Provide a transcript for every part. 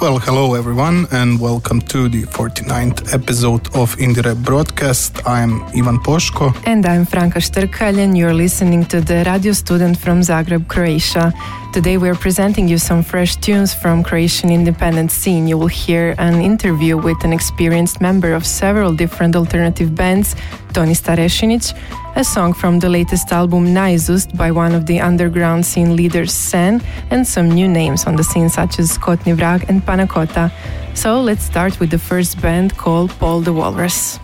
Well, hello everyone, and welcome to the 49th episode of IndieRe Broadcast. I'm Ivan Poshko. And I'm Franka Štrkalj, you're listening to the radio student from Zagreb, Croatia. Today we're presenting you some fresh tunes from Croatian independent scene. You will hear an interview with an experienced member of several different alternative bands, Toni Starešinić, a song from the latest album Naizust by one of the underground scene leaders Seine, and some new names on the scene such as Skotni Vrag and Panakota. So let's start with the first band called Paul the Walrus.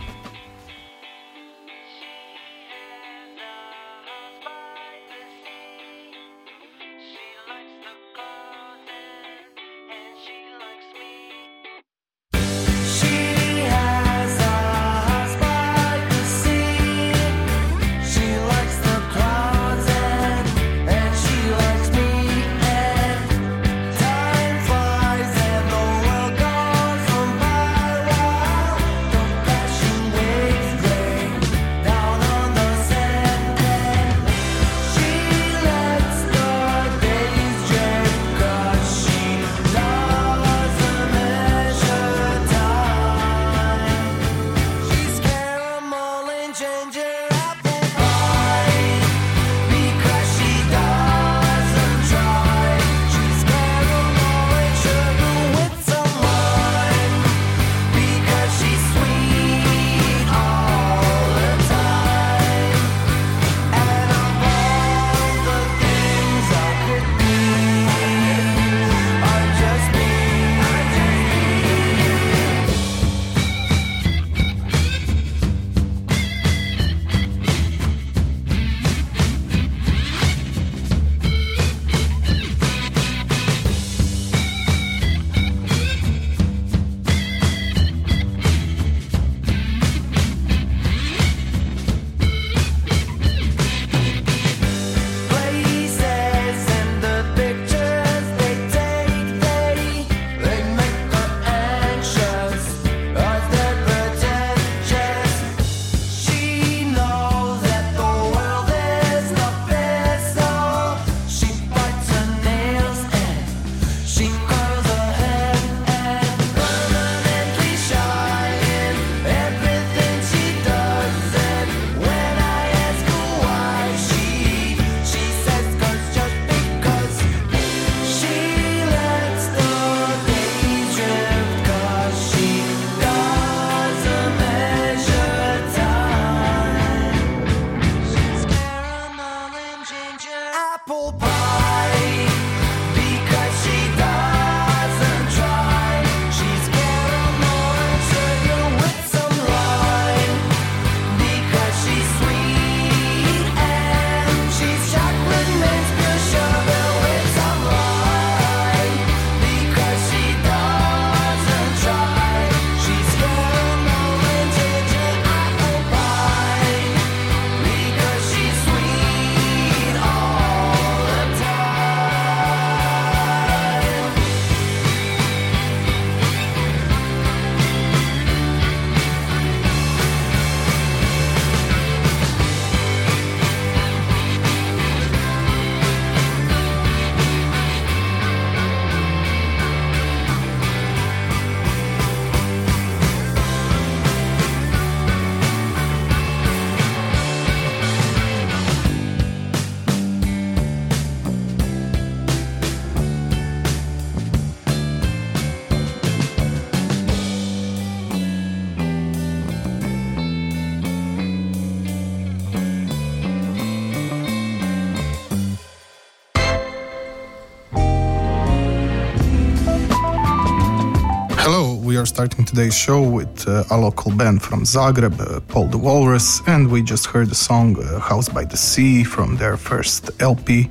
Hello, we are starting today's show with uh, a local band from Zagreb, uh, Paul the Walrus, and we just heard the song uh, House by the Sea from their first LP,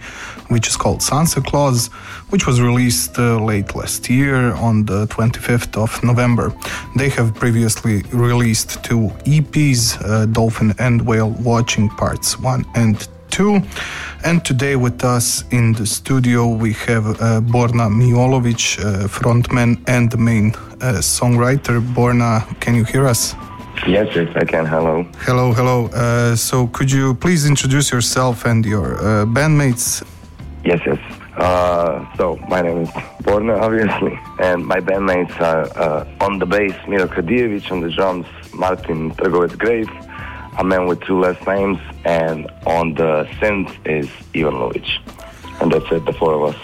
which is called Sunset Clause, which was released uh, late last year on the 25th of November. They have previously released two EPs, uh, Dolphin and Whale Watching Parts 1 and 2. And today with us in the studio we have uh, Borna Mijolović, uh, frontman and the main uh, songwriter. Borna, can you hear us? Yes, yes, I can. Hello. Hello, hello. Uh, so could you please introduce yourself and your uh, bandmates? Yes, yes. Uh, so my name is Borna, obviously, and my bandmates are uh, on the bass Miro Kadijevic, on the drums Martin Trgovec Grave, a man with two last names, and on the synth is Ivan Lovic. And that's it, the four of us.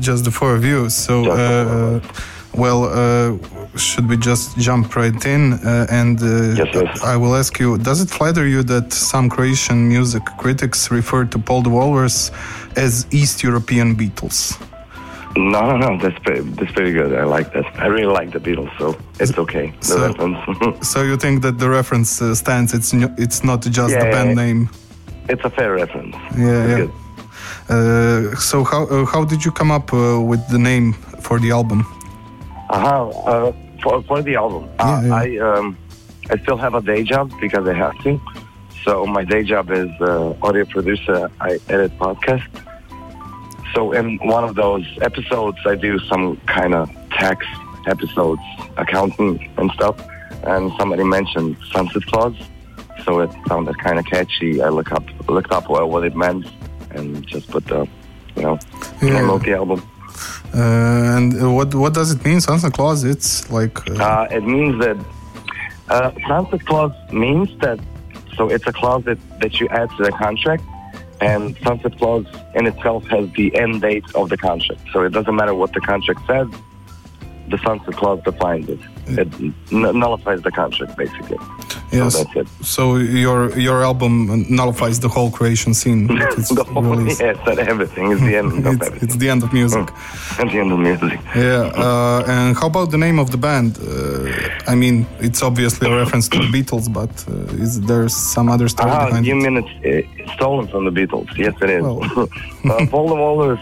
Just the four of you. So, Just the four uh, well, uh, should we just jump right in? Uh, and uh, Yes, yes. I will ask you: Does it flatter you that some Croatian music critics refer to Paul the Walrus as East European Beatles? No, no, no, that's pretty, that's pretty good. I like that. I really like the Beatles, so it's okay. The So- reference. So you think that the reference uh, stands? It's n- it's not just Yeah, the band yeah. name. it's a fair reference. Yeah, yeah. Uh, so how uh, how did you come up uh, with the name for the album? Uh-huh. Uh, for for the album, uh. I um, I still have a day job because I have to. So my day job is uh, audio producer. I edit podcast. So in one of those episodes, I do some kind of tax episodes, accounting and stuff. And somebody mentioned Sunset Clause, so it sounded kind of catchy. I look up looked up what, what it meant and just put the you know name of the album. Uh, and what what does it mean, Sunset Clause? It's like uh, Uh, it means that uh, sunset clause means that so it's a clause that, that you add to the contract, and sunset clause in itself has the end date of the contract. So it doesn't matter what the contract says. The sunset clause defines it. It nullifies the contract basically. Yes. So that's it. So your your album nullifies the whole Croatian scene. it's the whole, released. yes, that everything is the end of It's, everything. it's the end of music. At the end of music. Yeah. Uh, and how about the name of the band? Uh, I mean, it's obviously a reference to the Beatles, but uh, is there some other story Ah, behind you it? mean it's uh, stolen from the Beatles? Yes, it is. Well. uh, Paul the Walrus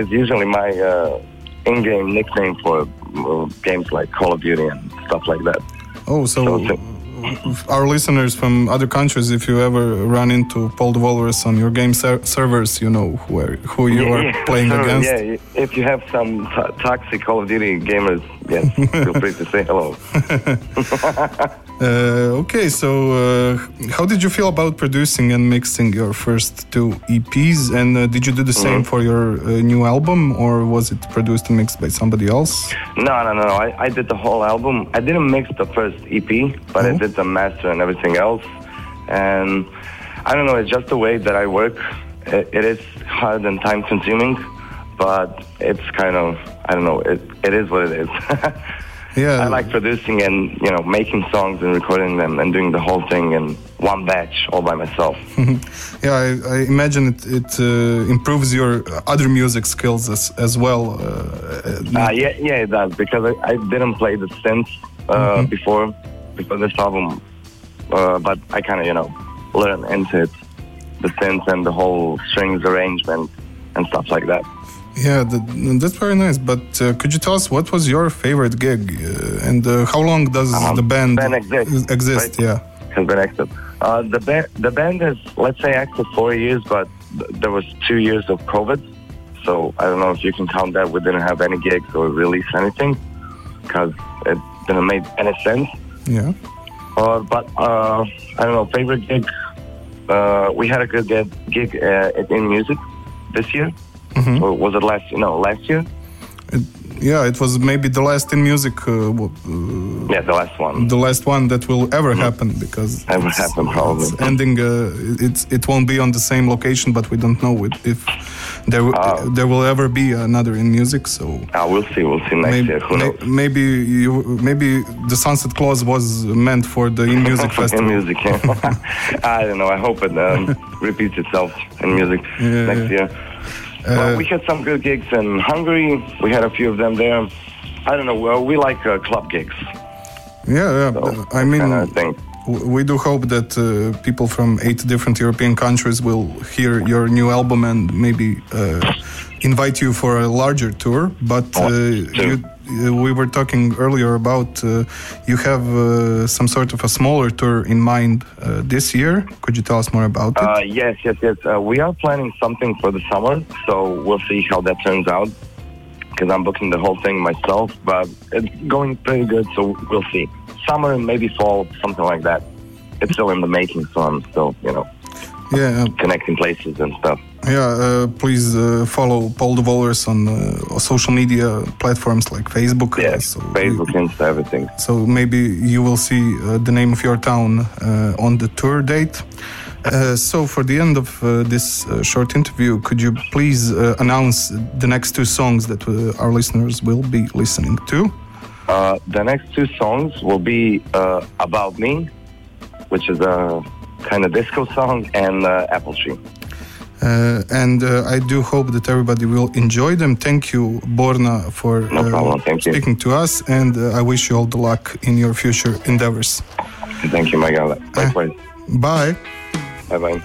is usually my uh, in-game nickname for uh, games like Call of Duty and stuff like that. Oh, so So Mm-hmm. our listeners from other countries, if you ever run into Paul the Walrus on your game ser- servers, you know where who you are Yeah, playing sure, against. Yeah, if you have some toxic Call of Duty gamers, yes, feel free to say hello. Uh, okay, so uh, how did you feel about producing and mixing your first two EPs? And uh, did you do the same for your uh, new album, or was it produced and mixed by somebody else? No, no, no. I, I did the whole album. I didn't mix the first EP, but I Oh. did the master and everything else. And I don't know. It's just the way that I work. It, it is hard and time consuming, but it's kind of I don't know. It it is what it is. Yeah, I like producing and you know making songs and recording them and doing the whole thing in one batch all by myself. Yeah, I, I imagine it, it uh, improves your other music skills as, as well. Uh, Uh, yeah, yeah, it does because I, I didn't play the synth uh, before before this album, uh, but I kind of you know learned into it, the synth and the whole strings arrangement and stuff like that. Yeah, that, that's very nice. But uh, could you tell us what was your favorite gig uh, and uh, how long does Um, the band, band exists, exist? right? Yeah. Has been active. Uh, the band the band is let's say active four years, but th- there was two years of COVID, so I don't know if you can count that. We didn't have any gigs or release anything because it didn't make any sense. Yeah. Uh, but uh, I don't know, favorite gig. Uh, we had a good gig, gig uh, INmusic this year. Mhm. Or was it last? No, last year. It, yeah, it was maybe the last INmusic, uh, uh, Yeah, the last one. the last one that will ever happen because Ever happen, probably. it's ending. Uh, it's it won't be on the same location, but we don't know it, if there Oh. there will ever be another INmusic. So Ah, we'll see. We'll see next maybe year. Who knows? maybe you maybe the Sunset Clause was meant for the INmusic festival. INmusic, yeah. I don't know. I hope it um, repeats itself INmusic Yeah, next yeah. year. Uh, well, we had some good gigs in Hungary. We had a few of them there. I don't know. Well, we like uh, club gigs. Yeah, yeah. So, I mean, kind of thing. we do hope that uh, people from eight different European countries will hear your new album and maybe uh, invite you for a larger tour. But uh, you, we were talking earlier about uh, you have uh, some sort of a smaller tour in mind uh, this year. Could you tell us more about it? Uh, yes, yes, yes. Uh, we are planning something for the summer, so we'll see how that turns out. Because I'm booking the whole thing myself, but it's going pretty good, so we'll see. Summer and maybe fall, something like that. It's still in the making, so I'm still, you know, yeah, connecting places and stuff. yeah. Uh, please uh, follow Paul Walrus on uh, social media platforms like Facebook. Yes, so Facebook, Insta, everything. So maybe you will see uh, the name of your town uh, on the tour date. Uh, so for the end of uh, this uh, short interview, could you please uh, announce the next two songs that uh, our listeners will be listening to? Uh, the next two songs will be uh, About Me, which is a kind of disco song, and uh, Apple Tree. Uh, and uh, I do hope that everybody will enjoy them. Thank you, Borna, for No problem. Thank you. speaking to us, and uh, I wish you all the luck in your future endeavors. Thank you, my God. Likewise. Bye. Bye bye.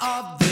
Of the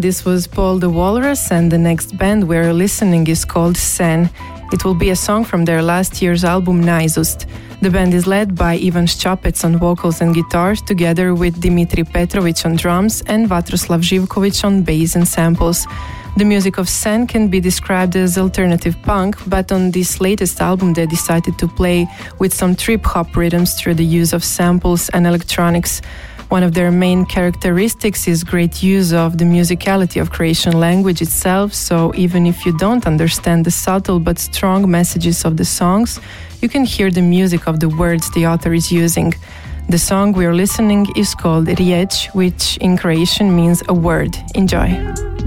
this was Paul the Walrus, and the next band we're listening is called Seine. It will be a song from their last year's album Naizust. The band is led by Ivan Ščapec on vocals and guitars, together with Dimitri Petrovic on drums and Vatroslav Živkovic on bass and samples. The music of Seine can be described as alternative punk, but on this latest album they decided to play with some trip hop rhythms through the use of samples and electronics. One of their main characteristics is great use of the musicality of Croatian language itself, so even if you don't understand the subtle but strong messages of the songs, you can hear the music of the words the author is using. The song we're listening is called Riječ, which in Croatian means a word. Enjoy.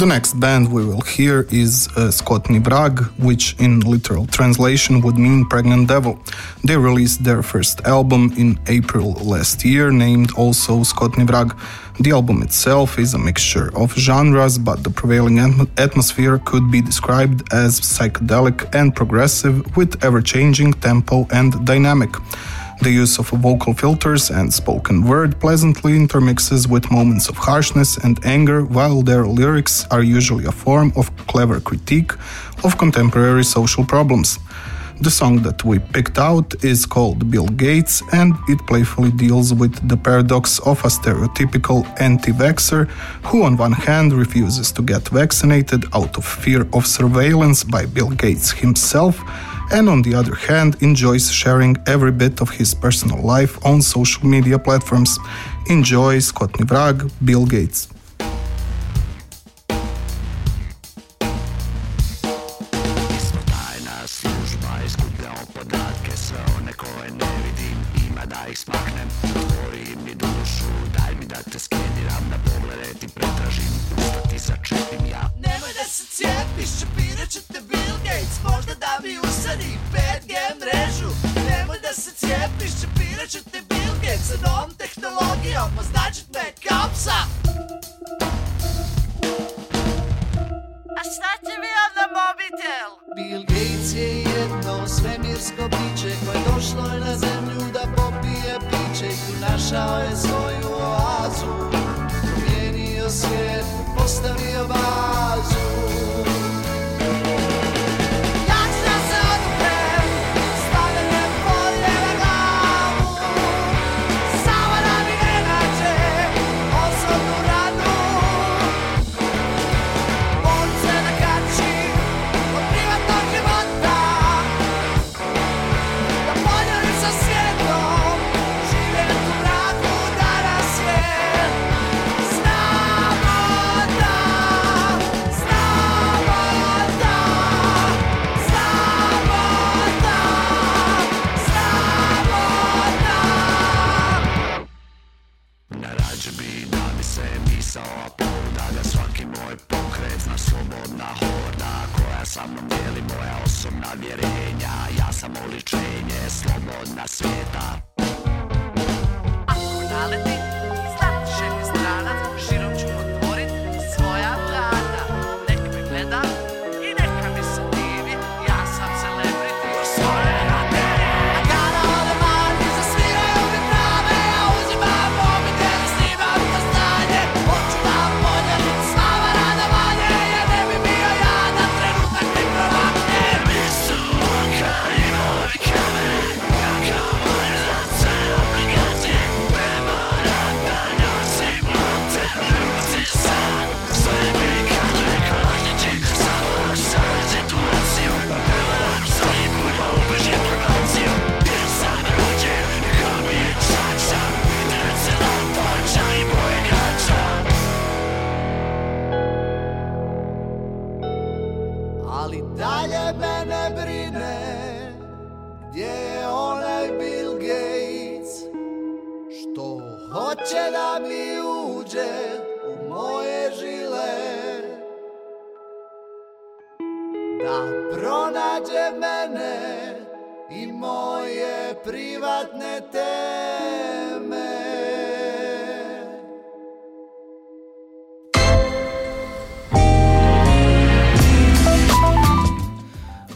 The next band we will hear is uh, Skotni which in literal translation would mean pregnant devil. They released their first album in April last year, named also Skotni Vrag. The album itself is a mixture of genres, but the prevailing atmosphere could be described as psychedelic and progressive with ever changing tempo and dynamic. The use of vocal filters and spoken word pleasantly intermixes with moments of harshness and anger, while their lyrics are usually a form of clever critique of contemporary social problems. The song that we picked out is called Bill Gates and it playfully deals with the paradox of a stereotypical anti vaxxer who, on one hand, refuses to get vaccinated out of fear of surveillance by Bill Gates himself, and on the other hand, enjoys sharing every bit of his personal life on social media platforms. Enjoy Skotni Vrag, Bill Gates. Cijepiš, čepirat će te Bill Gates Sa novom tehnologijom, označit me kao psa. A šta će mi onda mobitel? Bill Gates je jedno svemirsko biće Koje došlo je na zemlju da popije piće I tu našao je svoju oazu. Promijenio svijet, postavio bazu mene i moje privatne teme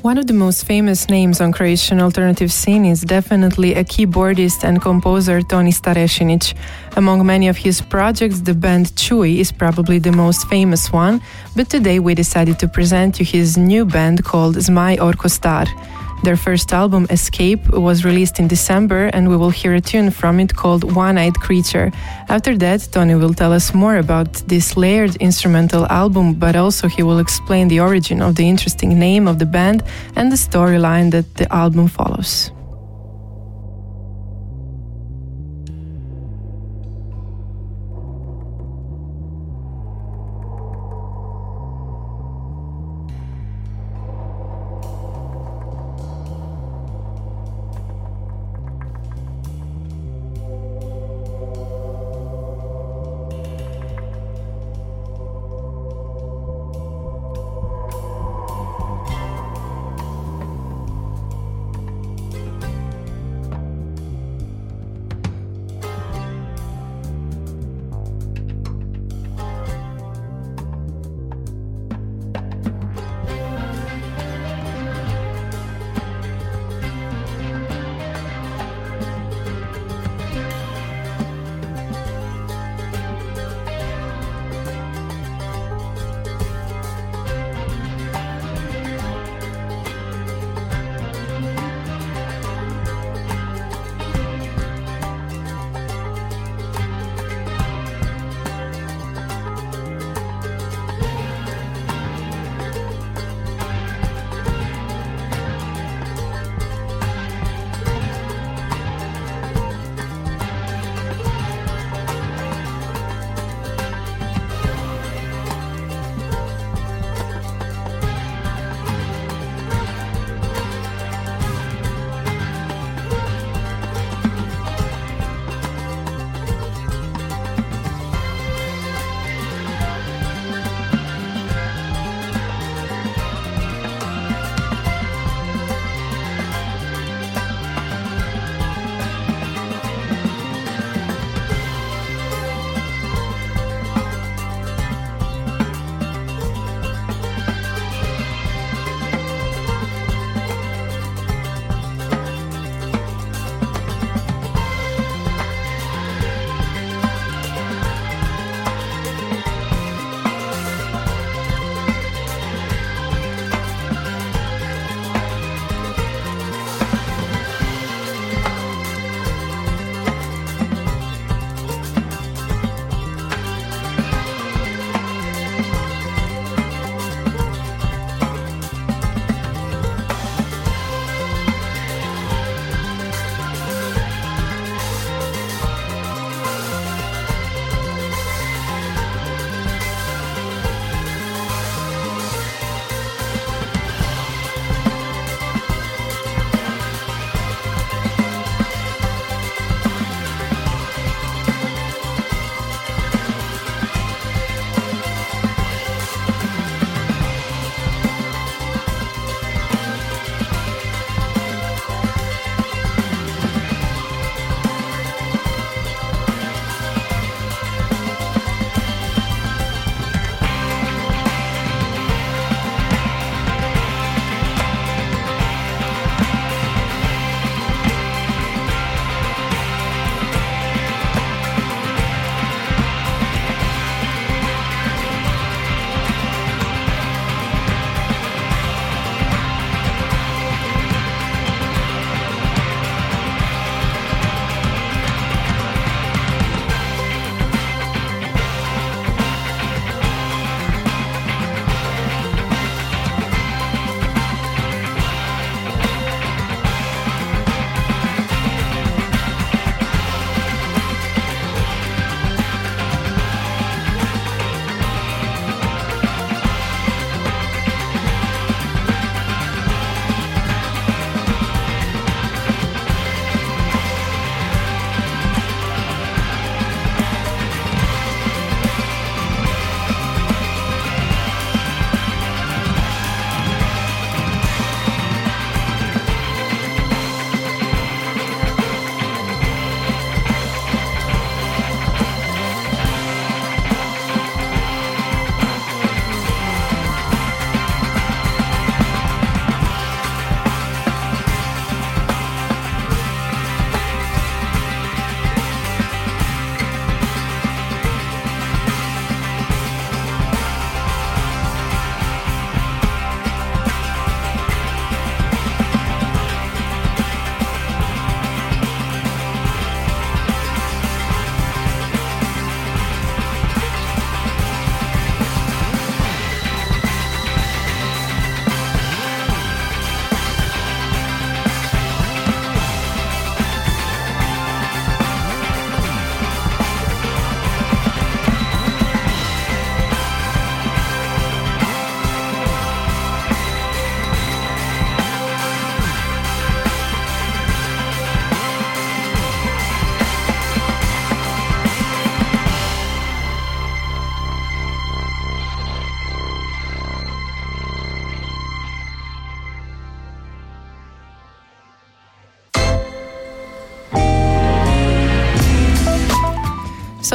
One of the most famous names on Croatian alternative scene is definitely a keyboardist and composer Toni Starešinić. Among many of his projects, the band Chui is probably the most famous one, but today we decided to present you his new band called Zmaj Orko Star. Their first album, Escape, was released in December, and we will hear a tune from it called One Eyed Creature. After that, Toni will tell us more about this layered instrumental album, but also he will explain the origin of the interesting name of the band and the storyline that the album follows.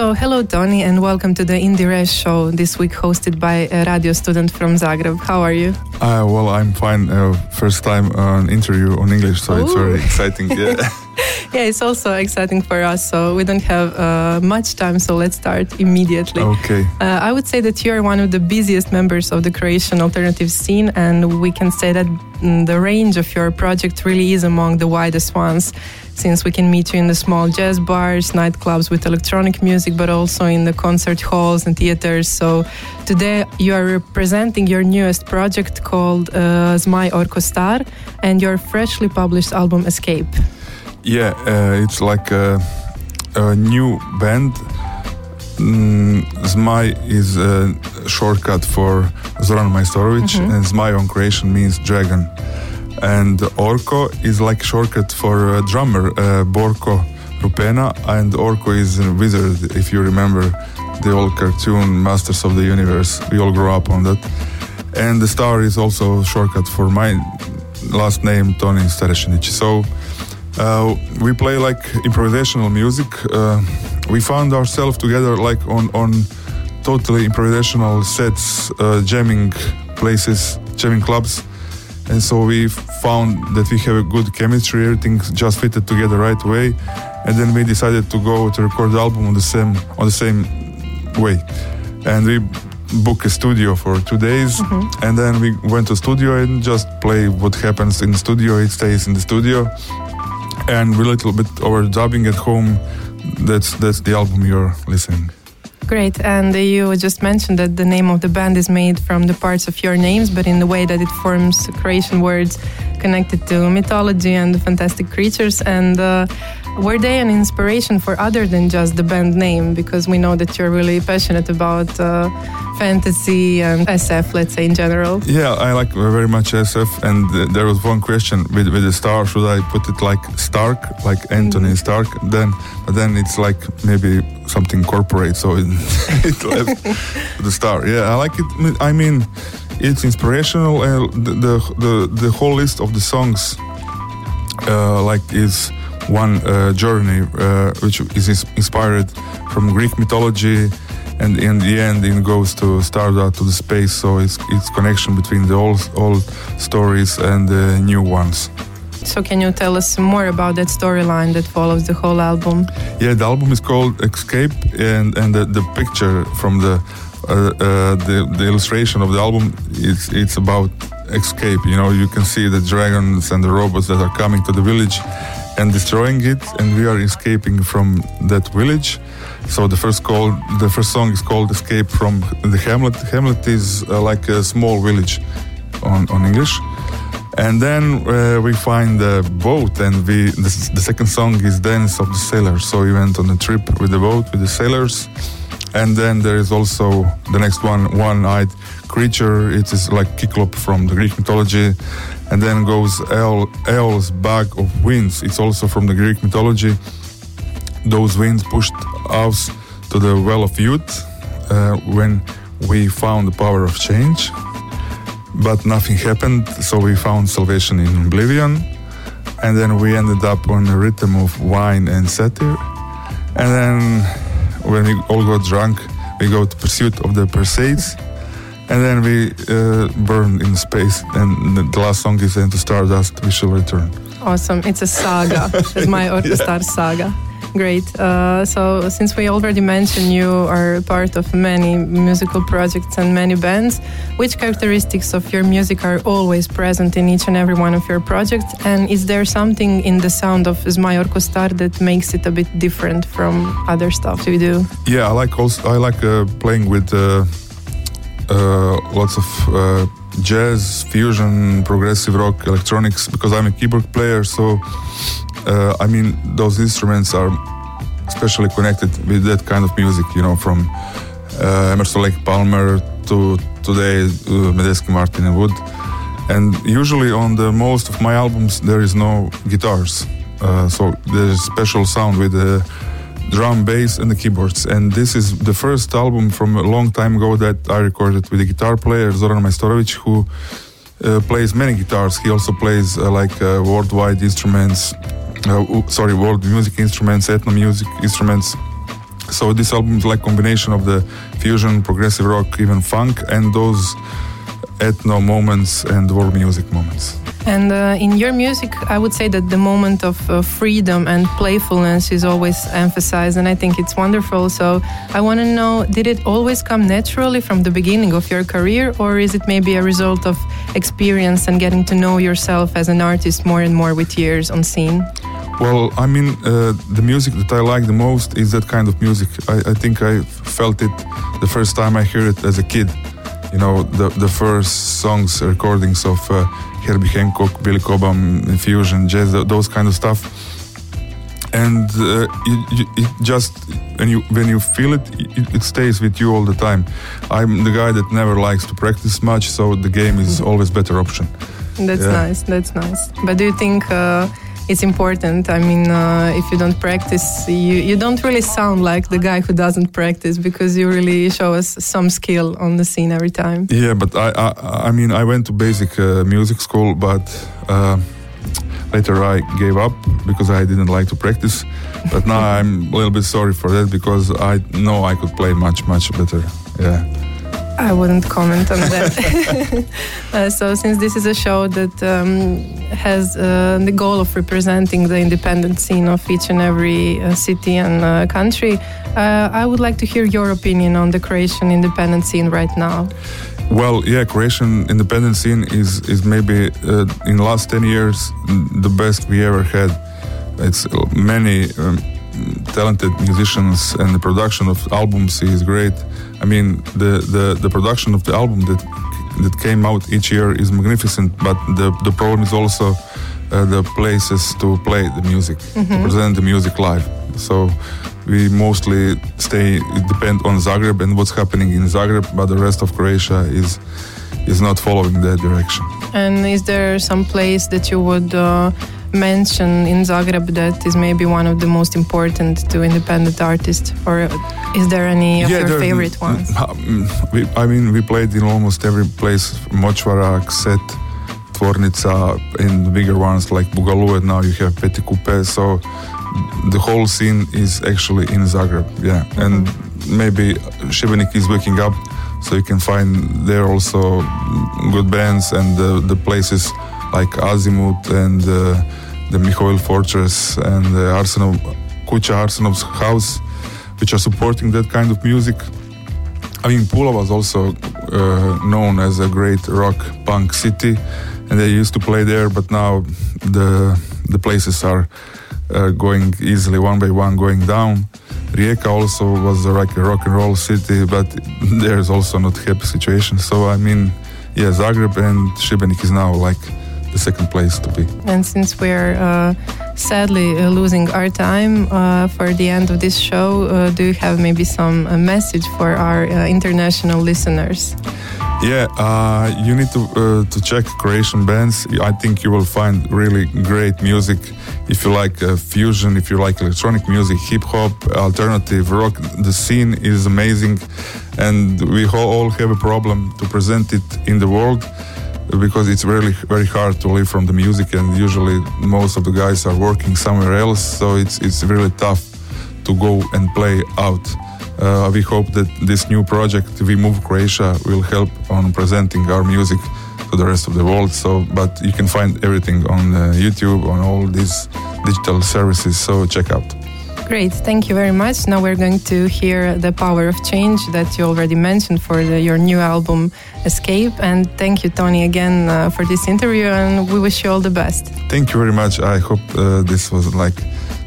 So, hello, Toni, and welcome to the IndieRe's show this week, hosted by a radio student from Zagreb. How are you? Uh, well, I'm fine. Uh, first time an interview on English, so it's very exciting. Yeah. Yeah, it's also exciting for us, so we don't have uh, much time, so let's start immediately. okay. Uh, I would say that you are one of the busiest members of the Croatian alternative scene, and we can say that mm, the range of your project really is among the widest ones. Since we can meet you in the small jazz bars, nightclubs with electronic music, but also in the concert halls and theaters. So today you are representing your newest project called uh, Zmaj Orko Star and your freshly published album Escape. Yeah, uh, it's like a, a new band. Mm, Zmaj is a shortcut for Zoran Majstorovic, and Zmaj on Croatian means dragon. And Orko is like shortcut for a drummer, uh, Borko Rupena, and Orko is a wizard, if you remember the old cartoon Masters of the Universe. We all grew up on that. And the star is also shortcut for my last name, Toni Starešinić. So uh, we play like improvisational music. Uh, we found ourselves together like on on totally improvisational sets, uh, jamming places, jamming clubs, and so we found that we have a good chemistry. Everything just fitted together right way, and then we decided to go to record the album on the same on the same way, and we booked a studio for two days, mm-hmm. and then we went to studio and just play what happens in the studio. It stays in the studio and a little bit overdubbing at home. That's that's the album you're listening. Great. And you just mentioned that the name of the band is made from the parts of your names, but in the way that it forms Croatian words connected to mythology and the fantastic creatures. And uh, were they an inspiration for other than just the band name? Because we know that you're really passionate about uh, fantasy and SF, let's say in general. Yeah, I like very much SF, and there was one question with with the star. Should I put it like Stark, like Anthony Stark? Then, but then it's like maybe something corporate, so it, it left the star. Yeah, I like it. I mean, it's inspirational. The, the the the whole list of the songs, uh, like is one uh, journey uh, which is inspired from Greek mythology, and in the end it goes to Stardust to the space. So it's it's connection between the old old stories and the new ones. So, can you tell us more about that storyline that follows the whole album? Yeah, the album is called Escape, and and the, the picture from the, uh, uh, the the illustration of the album it's it's about escape. You know, you can see the dragons and the robots that are coming to the village and destroying it, and we are escaping from that village. So the first call, the first song is called "Escape from the Hamlet." Hamlet is uh, like a small village on on English. And then uh, we find the boat, and we the, the second song is "Dance of the Sailors." So we went on a trip with the boat with the sailors, and then there is also the next one, one-eyed creature. It is like Cyclop from the Greek mythology, and then goes Eol's bag of winds. It's also from the Greek mythology. Those winds pushed us to the well of youth uh, when we found the power of change but nothing happened. So we found salvation in oblivion, and then we ended up on a rhythm of wine and satire. And then when we all got drunk, we go to pursuit of the Perseids, and then we uh, burn in space. And the, last song is "Into Stardust We Shall Return." Awesome. It's a saga. It's Zmaj Orko Star saga. Great. Uh, so, since we already mentioned you are part of many musical projects and many bands, which characteristics of your music are always present in each and every one of your projects? And is there something in the sound of Zmaj Orko Star that makes it a bit different from other stuff you do? Yeah, I like also I like uh, playing with uh, uh, lots of uh, jazz, fusion, progressive rock, electronics because I'm a keyboard player. So uh, I mean those instruments are especially connected with that kind of music. You know, from uh, Emerson Lake Palmer to today uh, Medeski, Martin, and Wood. And usually on the most of my albums there is no guitars, uh, so there's special sound with the drum, bass, and the keyboards. And this is the first album from a long time ago that I recorded with a guitar player Zoran Majstorovic, who uh, plays many guitars. He also plays uh, like uh, worldwide instruments, uh, sorry, world music instruments, ethno music instruments. So this album is like combination of the fusion, progressive rock, even funk, and those ethno moments and world music moments. And uh, in your music, I would say that the moment of uh, freedom and playfulness is always emphasized, and I think it's wonderful. So I want to know did it always come naturally from the beginning of your career, or is it maybe a result of experience and getting to know yourself as an artist more and more with years on scene? Well, I mean, uh, the music that I like the most is that kind of music. I, I think I felt it the first time I heard it as a kid. You know, the the first songs, recordings of uh, Herbie Hancock, Billy Cobham, fusion, jazz, those kind of stuff. And uh, it, it- it just when you when you feel it, it, it stays with you all the time. I'm the guy that never likes to practice much, so the game is always better option. That's Yeah. nice. That's nice. But do you think uh, it's important? I mean, uh, if you don't practice, you, you don't really sound like the guy who doesn't practice because you really show us some skill on the scene every time. Yeah, but I, I, I mean, I went to basic uh, music school, but uh, later I gave up because I didn't like to practice. But now I'm a little bit sorry for that because I know I could play much, much better. Yeah. I wouldn't comment on that. uh, so, since this is a show that um, has uh, the goal of representing the independent scene of each and every uh, city and uh, country, uh, I would like to hear your opinion on the Croatian independent scene right now. Well, yeah, Croatian independent scene is is maybe uh, in the last ten years the best we ever had. It's many um, talented musicians, and the production of albums is great. I mean, the the, the production of the album that that came out each year is magnificent, but the the problem is also uh, the places to play the music, to present the music live. So we mostly stay depend on Zagreb and what's happening in Zagreb, but the rest of Croatia is is not following that direction. And is there some place that you would uh, mention in Zagreb that is maybe one of the most important to independent artists, or is there any of your there- favorite ones? mm, We, I mean, we played in almost every place: Močvara, Kset, Tvornica, and bigger ones like Bugalu. And now you have Peti Kupe. So the whole scene is actually in Zagreb. Yeah, and maybe Šibenik is waking up, so you can find there also good bands and the, the places like Azimut and uh, the Michoil Fortress and the Arsenal Kucha Arsenov's house, which are supporting that kind of music. I mean, Pula was also uh, known as a great rock punk city, and they used to play there. But now the the places are uh, going easily one by one, going down. Rijeka also was a, like a rock and roll city, but there's also not happy situation. So I mean, yeah, Zagreb and Šibenik is now like the second place to be. And since we're uh, sadly uh, losing our time uh, for the end of this show, uh, do you have maybe some uh, message for our uh, international listeners? Yeah, uh, you need to uh, to check Croatian bands. I think you will find really great music if you like uh, fusion, if you like electronic music, hip hop, alternative rock. The scene is amazing, and we all have a problem to present it in the world because it's really very hard to live from the music, and usually most of the guys are working somewhere else, so it's it's really tough to go and play out. Uh, we hope that this new project, We Move Croatia, will help on presenting our music to the rest of the world. So, but you can find everything on uh, YouTube, on all these digital services. So check out. Great, thank you very much. Now we're going to hear the power of change that you already mentioned for the, your new album Escape. And thank you, Toni, again uh, for this interview, and we wish you all the best. Thank you very much. I hope uh, this was like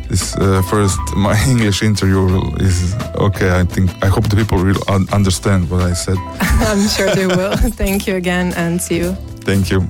this uh, first my English interview is okay. I think I hope the people will un- understand what I said. I'm sure they will. thank you again, and see you. Thank you.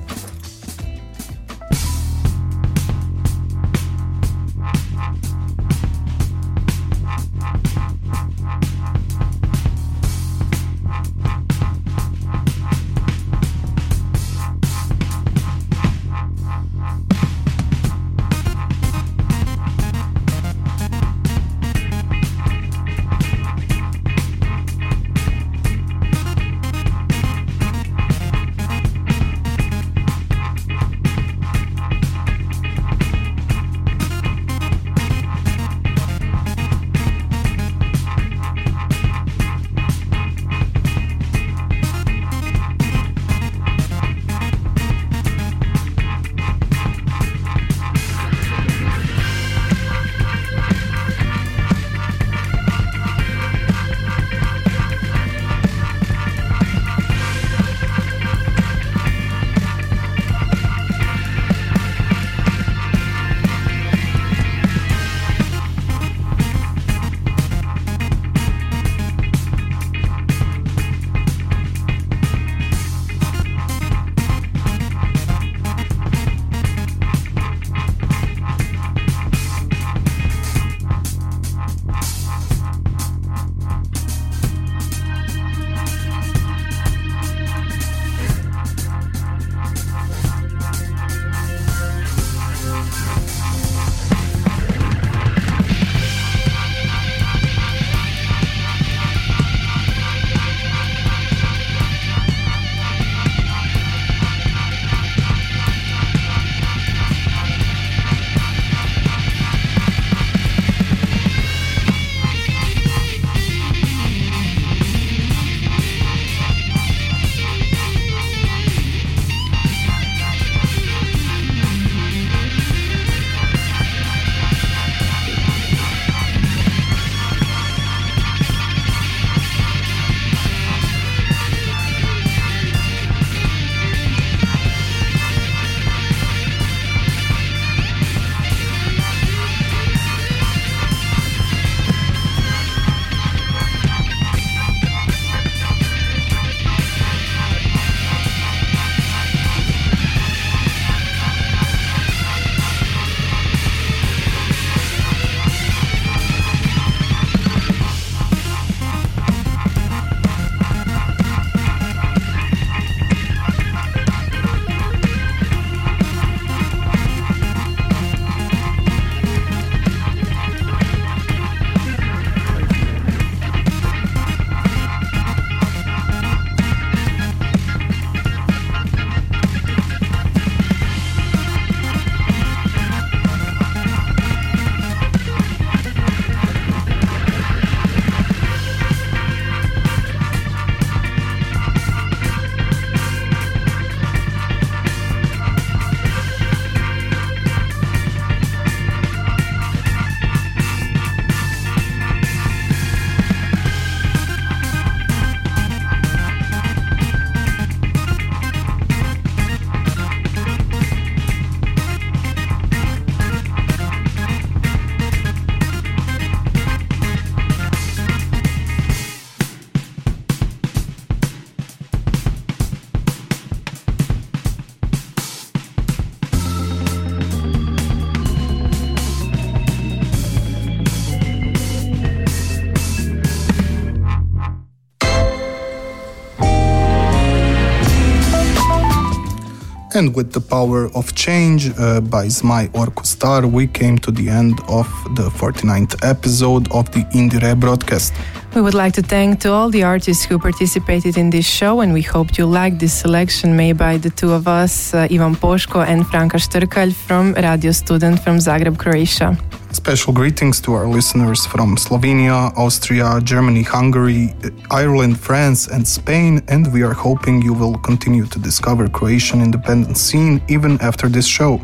And with the power of change uh, by Zmaj Orko Star, we came to the end of the 49th episode of the IndieRe broadcast. We would like to thank to all the artists who participated in this show, and we hope you liked this selection made by the two of us, uh, Ivan Poško and Franka Štrkalj from Radio Student from Zagreb, Croatia. Special greetings to our listeners from Slovenia, Austria, Germany, Hungary, Ireland, France, and Spain. And we are hoping you will continue to discover Croatian independent scene even after this show.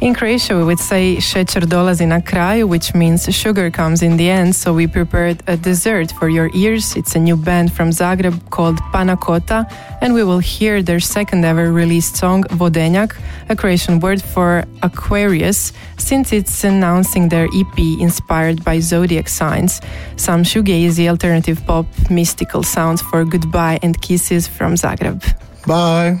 In Croatia, we would say šećer dolazi na kraju, which means sugar comes in the end. So we prepared a dessert for your ears. It's a new band from Zagreb called Panakota, and we will hear their second ever released song Vodenjak, a Croatian word for Aquarius, since it's announcing their EP inspired by zodiac signs. Some shoegazy alternative pop mystical sounds for goodbye and kisses from Zagreb. Bye.